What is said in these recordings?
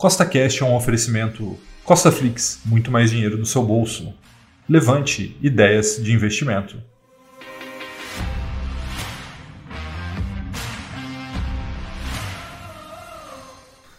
Costa Cash é um oferecimento Costa Flix, muito mais dinheiro no seu bolso. Levante ideias de investimento.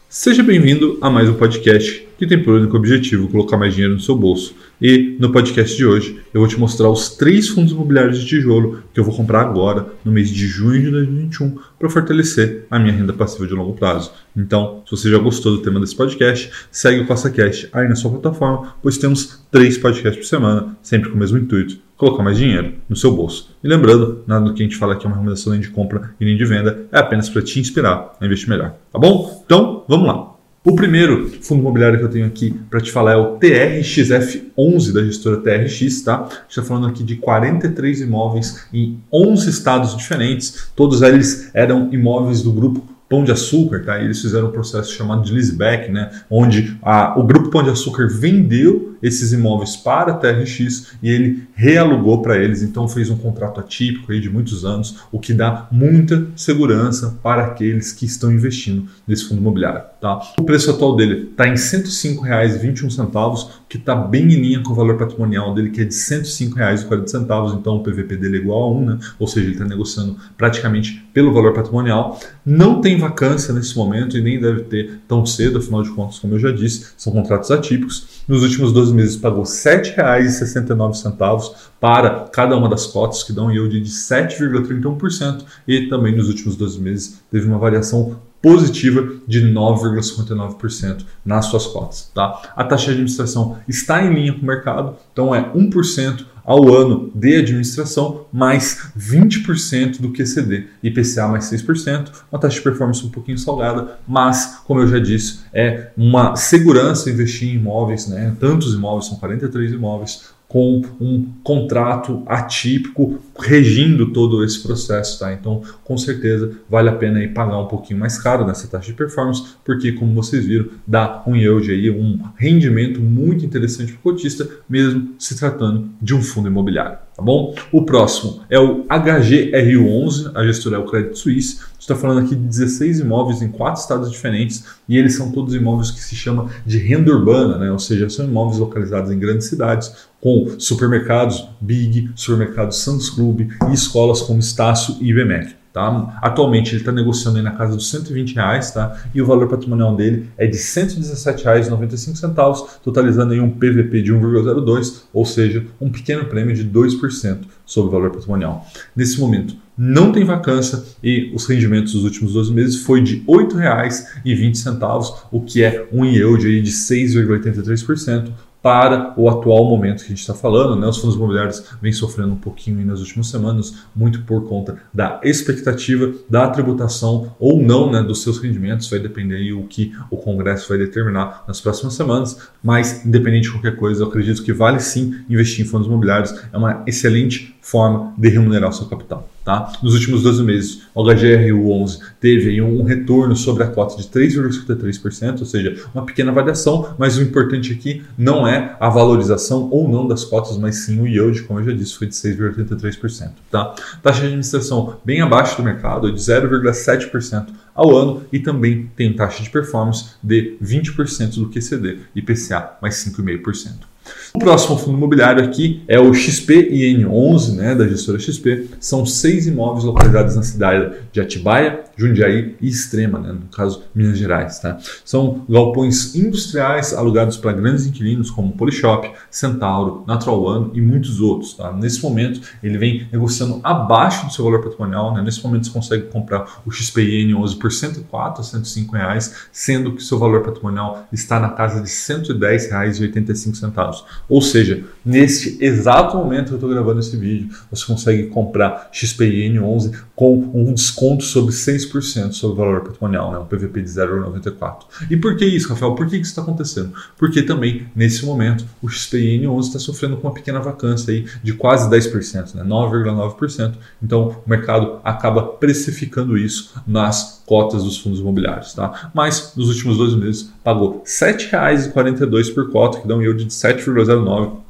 Seja bem-vindo a mais um podcast que tem por único objetivo colocar mais dinheiro no seu bolso. E no podcast de hoje eu vou te mostrar os três fundos imobiliários de tijolo que eu vou comprar agora, no mês de junho de 2021, para fortalecer a minha renda passiva de longo prazo. Então, se você já gostou do tema desse podcast, segue o CostaCast aí na sua plataforma, pois temos três podcasts por semana, sempre com o mesmo intuito, colocar mais dinheiro no seu bolso. E lembrando, nada do que a gente fala aqui é uma recomendação nem de compra e nem de venda, é apenas para te inspirar a investir melhor. Tá bom? Então, vamos lá. O primeiro fundo imobiliário que eu tenho aqui para te falar é o TRXF11 da gestora TRX, tá? Está falando aqui de 43 imóveis em 11 estados diferentes. Todos eles eram imóveis do grupo Pão de Açúcar, tá? eles fizeram um processo chamado de leaseback, né? Onde a, o grupo Pão de Açúcar vendeu esses imóveis para a TRX e ele realugou para eles, então fez um contrato atípico aí de muitos anos, o que dá muita segurança para aqueles que estão investindo nesse fundo imobiliário. Tá? O preço atual dele está em R$ 105,21, que está bem em linha com o valor patrimonial dele, que é de R$ 105,40, então o PVP dele é igual a 1, né? ou seja, ele está negociando praticamente pelo valor patrimonial. Não tem vacância nesse momento e nem deve ter tão cedo, afinal de contas, como eu já disse, são contratos atípicos. Nos últimos 12 meses pagou R$ 7,69 para cada uma das cotas, que dão um yield de 7,31%, e também nos últimos 12 meses teve uma variação positiva de 9,59% nas suas cotas. Tá? A taxa de administração está em linha com o mercado, então é 1% ao ano de administração mais 20% do QCD, IPCA mais 6%, uma taxa de performance um pouquinho salgada, mas, como eu já disse, é uma segurança investir em imóveis, né? tantos imóveis, são 43 imóveis, com um contrato atípico regindo todo esse processo, tá? Então, com certeza vale a pena aí pagar um pouquinho mais caro nessa taxa de performance, porque como vocês viram, dá um yield aí, um rendimento muito interessante para o cotista, mesmo se tratando de um fundo imobiliário, tá bom? O próximo é o HGRU11, a gestora é o Credit Suisse está falando aqui de 16 imóveis em quatro estados diferentes e eles são todos imóveis que se chama de renda urbana, né? ou seja, são imóveis localizados em grandes cidades com supermercados Big, supermercados Santos Clube e escolas como Estácio e IBMEC. Tá? Atualmente ele está negociando aí na casa dos 120 reais, tá? E o valor patrimonial dele é de R$ 117,95, totalizando aí um PVP de 1,02, ou seja, um pequeno prêmio de 2% sobre o valor patrimonial. Nesse momento, não tem vacância e os rendimentos dos últimos 12 meses foi de R$ 8,20, o que é um yield aí de 6,83%, para o atual momento que a gente está falando. Né? Os fundos imobiliários vêm sofrendo um pouquinho nas últimas semanas, muito por conta da expectativa da tributação ou não né, dos seus rendimentos. Vai depender aí o que o Congresso vai determinar nas próximas semanas. Mas, independente de qualquer coisa, eu acredito que vale sim investir em fundos imobiliários. É uma excelente forma de remunerar o seu capital. Tá? Nos últimos 12 meses, o HGRU11 teve um retorno sobre a cota de 3,53%, ou seja, uma pequena variação, mas o importante aqui não é a valorização ou não das cotas, mas sim o yield, como eu já disse, foi de 6,83%. Tá? Taxa de administração bem abaixo do mercado, de 0,7% ao ano e também tem taxa de performance de 20% do QCD, IPCA mais 5,5%. O próximo fundo imobiliário aqui é o XPIN11, né, da gestora XP. São seis imóveis localizados na cidade de Atibaia, Jundiaí e Extrema, né, no caso Minas Gerais. Tá? São galpões industriais alugados para grandes inquilinos como Polishop, Centauro, Natural One e muitos outros. Tá? Nesse momento, ele vem negociando abaixo do seu valor patrimonial. Né? Nesse momento, você consegue comprar o XPIN11 por 104 a 105 reais, sendo que seu valor patrimonial está na casa de R$ 110,85. Ou seja, neste exato momento que eu estou gravando esse vídeo, você consegue comprar XPIN11 com um desconto sobre 6% sobre o valor patrimonial, né? um PVP de 0,94. E por que isso, Rafael? Por que isso está acontecendo? Porque também, nesse momento, o XPIN11 está sofrendo com uma pequena vacância aí de quase 10%, né? 9,9%. Então, o mercado acaba precificando isso nas cotas dos fundos imobiliários. Tá? Mas, nos últimos dois meses, pagou R$ 7,42 por cota, que dá um yield de 7,09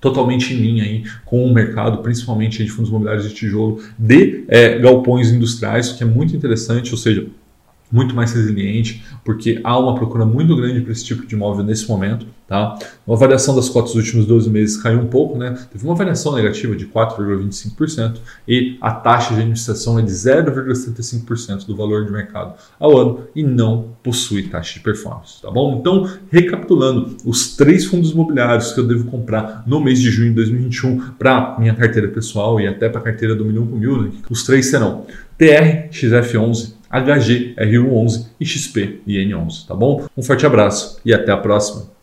totalmente em linha aí com o mercado, principalmente de fundos imobiliários de tijolo, de é, galpões industriais, que é muito interessante, ou seja, muito mais resiliente, porque há uma procura muito grande para esse tipo de imóvel nesse momento. Tá? A variação das cotas dos últimos 12 meses caiu um pouco, né? teve uma variação negativa de 4,25% e a taxa de administração é de 0,75% do valor de mercado ao ano e não possui taxa de performance. Tá bom? Então, recapitulando, os três fundos imobiliários que eu devo comprar no mês de junho de 2021 para minha carteira pessoal e até para a carteira do Milhão com Mil, né? os três serão TR, XF11, HG, RU11 e XP e N11, tá bom? Um forte abraço e até a próxima!